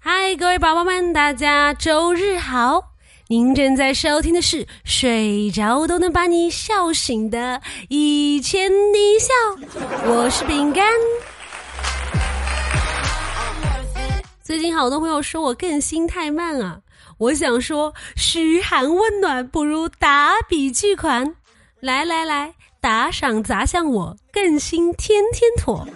嗨，各位宝宝们，大家周日好！您正在收听的是睡着都能把你笑醒的《一千一笑》，我是饼干。最近好多朋友说我更新太慢啊，我想说，嘘寒问暖不如打笔巨款。来来来，打赏砸向我，更新天天妥。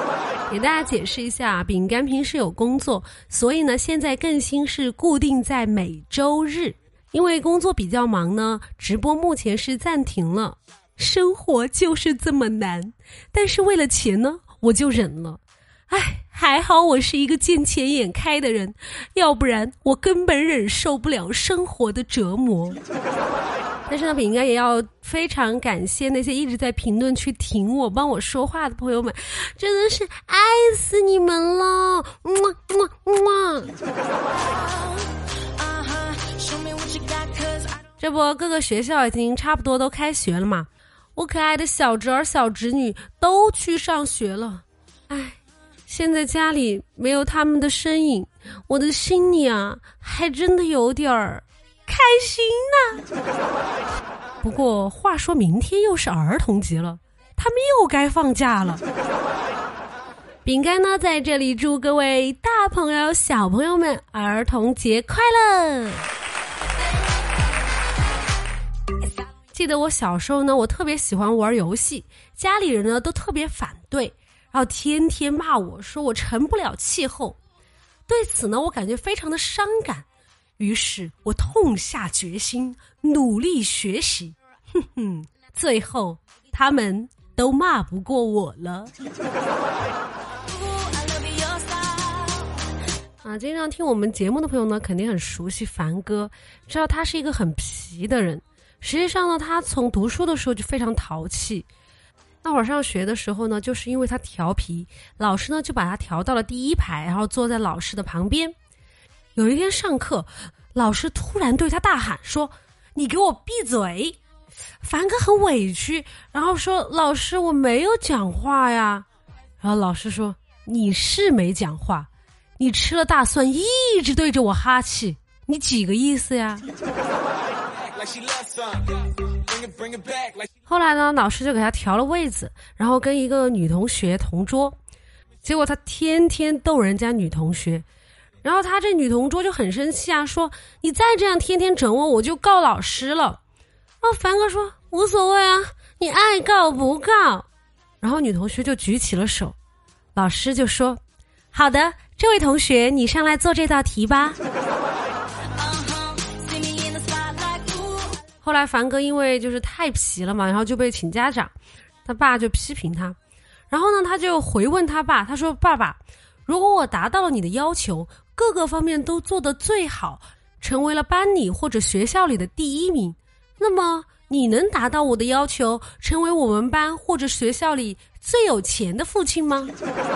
给大家解释一下，饼干平时有工作，所以呢，现在更新是固定在每周日。因为工作比较忙呢，直播目前是暂停了。生活就是这么难，但是为了钱呢，我就忍了。唉，还好我是一个见钱眼开的人，要不然我根本忍受不了生活的折磨。但是呢，饼干也要非常感谢那些一直在评论区挺我、帮我说话的朋友们，真的是爱死你们了！么么么。这不，各个学校已经差不多都开学了嘛，我可爱的小侄儿、小侄女都去上学了。唉，现在家里没有他们的身影，我的心里啊，还真的有点儿。开心呐！不过话说明天又是儿童节了，他们又该放假了。饼干呢，在这里祝各位大朋友、小朋友们儿童节快乐！记得我小时候呢，我特别喜欢玩游戏，家里人呢都特别反对，然后天天骂我说我成不了气候。对此呢，我感觉非常的伤感。于是我痛下决心，努力学习。哼哼，最后他们都骂不过我了。啊，经常听我们节目的朋友呢，肯定很熟悉凡哥，知道他是一个很皮的人。实际上呢，他从读书的时候就非常淘气。那会上学的时候呢，就是因为他调皮，老师呢就把他调到了第一排，然后坐在老师的旁边。有一天上课，老师突然对他大喊说：“你给我闭嘴！”凡哥很委屈，然后说：“老师，我没有讲话呀。”然后老师说：“你是没讲话，你吃了大蒜一直对着我哈气，你几个意思呀？” 后来呢，老师就给他调了位子，然后跟一个女同学同桌，结果他天天逗人家女同学。然后他这女同桌就很生气啊，说：“你再这样天天整我，我就告老师了。”然后凡哥说：“无所谓啊，你爱告不告。”然后女同学就举起了手，老师就说：“好的，这位同学，你上来做这道题吧。”后来凡哥因为就是太皮了嘛，然后就被请家长，他爸就批评他，然后呢，他就回问他爸，他说：“爸爸，如果我达到了你的要求。”各个方面都做得最好，成为了班里或者学校里的第一名。那么你能达到我的要求，成为我们班或者学校里最有钱的父亲吗？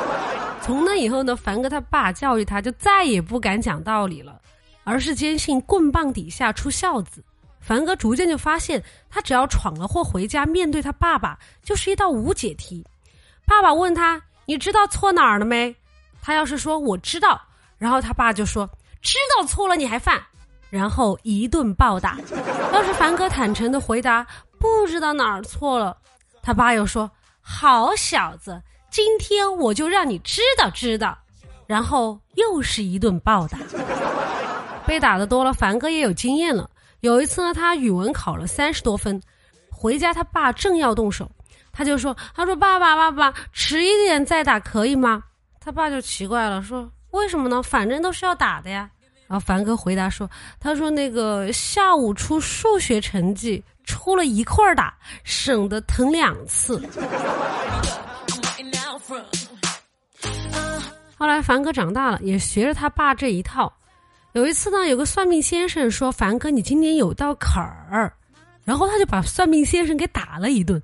从那以后呢，凡哥他爸教育他就再也不敢讲道理了，而是坚信棍棒底下出孝子。凡哥逐渐就发现，他只要闯了祸回家，面对他爸爸就是一道无解题。爸爸问他：“你知道错哪儿了没？”他要是说我知道。然后他爸就说：“知道错了你还犯，然后一顿暴打。”要是凡哥坦诚的回答不知道哪儿错了，他爸又说：“好小子，今天我就让你知道知道。”然后又是一顿暴打。被打的多了，凡哥也有经验了。有一次呢，他语文考了三十多分，回家他爸正要动手，他就说：“他说爸爸爸爸，迟一点再打可以吗？”他爸就奇怪了，说。为什么呢？反正都是要打的呀。然后凡哥回答说：“他说那个下午出数学成绩，出了一块儿打，省得疼两次。”后来凡哥长大了，也学着他爸这一套。有一次呢，有个算命先生说：“凡哥，你今年有道坎儿。”然后他就把算命先生给打了一顿，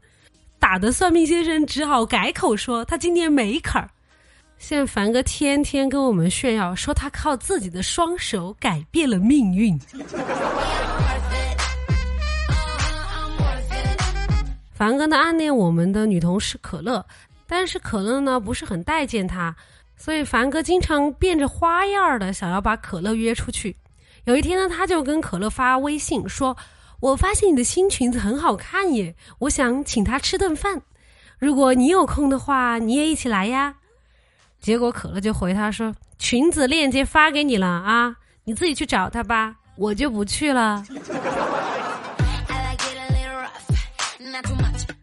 打的算命先生只好改口说他今年没坎儿。现在凡哥天天跟我们炫耀，说他靠自己的双手改变了命运。凡哥呢暗恋我们的女同事可乐，但是可乐呢不是很待见他，所以凡哥经常变着花样的想要把可乐约出去。有一天呢，他就跟可乐发微信说：“我发现你的新裙子很好看耶，我想请他吃顿饭。如果你有空的话，你也一起来呀。”结果可乐就回他说：“裙子链接发给你了啊，你自己去找他吧，我就不去了。”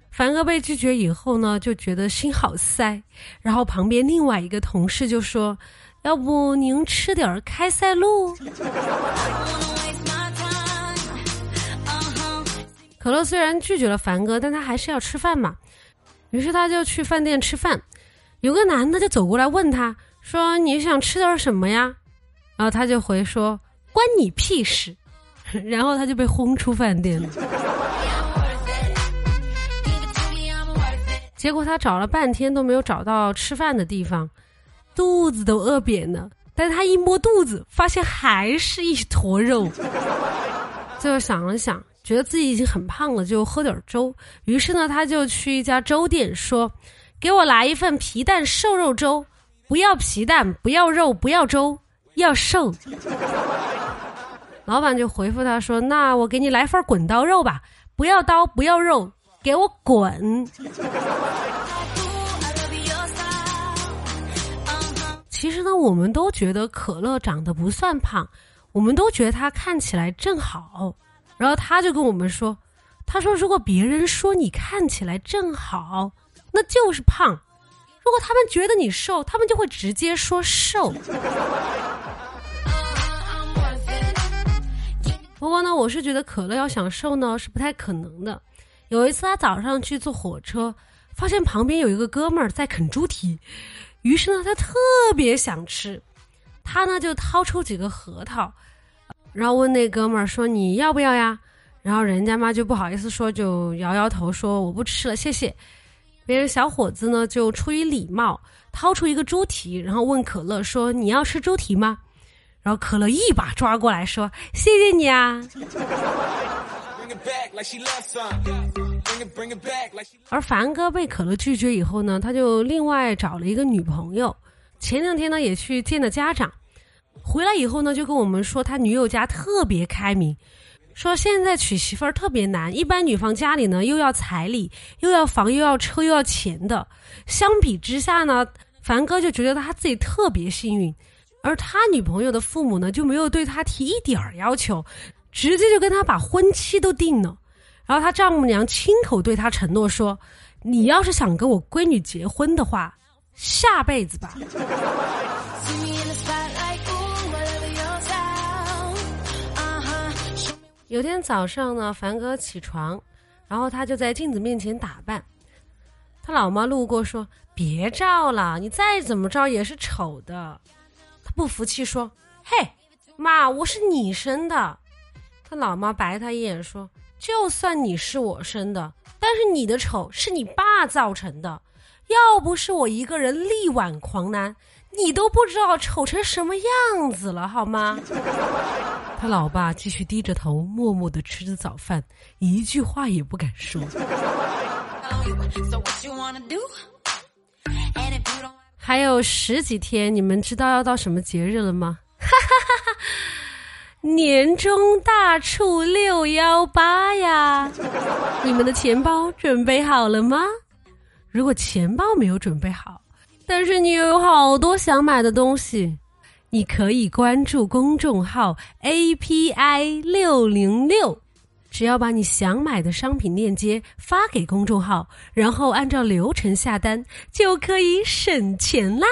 凡哥被拒绝以后呢，就觉得心好塞。然后旁边另外一个同事就说：“要不您吃点开塞露？”可乐虽然拒绝了凡哥，但他还是要吃饭嘛。于是他就去饭店吃饭。有个男的就走过来问他说：“你想吃点什么呀？”然后他就回说：“关你屁事。”然后他就被轰出饭店了。结果他找了半天都没有找到吃饭的地方，肚子都饿扁了。但他一摸肚子，发现还是一坨肉。最后想了想，觉得自己已经很胖了，就喝点粥。于是呢，他就去一家粥店说：“给我来一份皮蛋瘦肉粥，不要皮蛋，不要肉，不要粥，要瘦。”老板就回复他说：“那我给你来份滚刀肉吧，不要刀，不要肉。”给我滚！其实呢，我们都觉得可乐长得不算胖，我们都觉得他看起来正好。然后他就跟我们说：“他说如果别人说你看起来正好，那就是胖；如果他们觉得你瘦，他们就会直接说瘦。”不过呢，我是觉得可乐要想瘦呢，是不太可能的。有一次，他早上去坐火车，发现旁边有一个哥们儿在啃猪蹄，于是呢，他特别想吃，他呢就掏出几个核桃，然后问那哥们儿说：“你要不要呀？”然后人家嘛就不好意思说，就摇摇头说：“我不吃了，谢谢。”别人小伙子呢就出于礼貌，掏出一个猪蹄，然后问可乐说：“你要吃猪蹄吗？”然后可乐一把抓过来说：“谢谢你啊。”而凡哥被可乐拒绝以后呢，他就另外找了一个女朋友。前两天呢，也去见了家长。回来以后呢，就跟我们说他女友家特别开明，说现在娶媳妇儿特别难，一般女方家里呢又要彩礼，又要房，又要车，又要钱的。相比之下呢，凡哥就觉得他自己特别幸运，而他女朋友的父母呢就没有对他提一点儿要求。直接就跟他把婚期都定了，然后他丈母娘亲口对他承诺说：“你要是想跟我闺女结婚的话，下辈子吧。”有天早上呢，凡哥起床，然后他就在镜子面前打扮。他老妈路过说：“别照了，你再怎么照也是丑的。”他不服气说：“嘿，妈，我是你生的。”他老妈白他一眼说：“就算你是我生的，但是你的丑是你爸造成的。要不是我一个人力挽狂澜，你都不知道丑成什么样子了，好吗？” 他老爸继续低着头，默默的吃着早饭，一句话也不敢说。还有十几天，你们知道要到什么节日了吗？哈哈哈哈。年终大促六幺八呀，你们的钱包准备好了吗？如果钱包没有准备好，但是你又有好多想买的东西，你可以关注公众号 API 六零六，只要把你想买的商品链接发给公众号，然后按照流程下单，就可以省钱啦。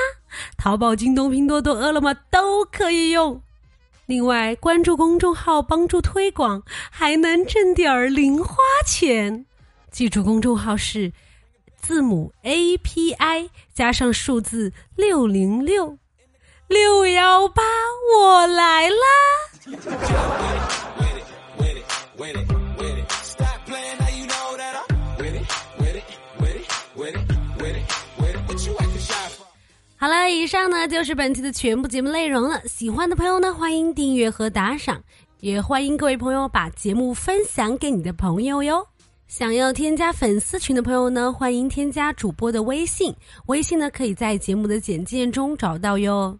淘宝、京东、拼多多、饿了么都可以用。另外，关注公众号帮助推广，还能挣点儿零花钱。记住，公众号是字母 A P I 加上数字六零六六幺八，我来啦！好了，以上呢就是本期的全部节目内容了。喜欢的朋友呢，欢迎订阅和打赏，也欢迎各位朋友把节目分享给你的朋友哟。想要添加粉丝群的朋友呢，欢迎添加主播的微信，微信呢可以在节目的简介中找到哟。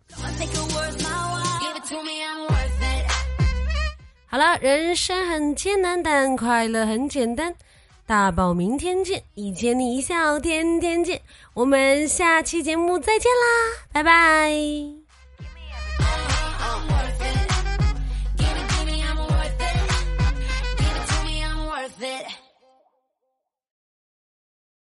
好了，人生很艰难，但快乐很简单。大宝，明天见！一见你一笑，天天见。我们下期节目再见啦，拜拜。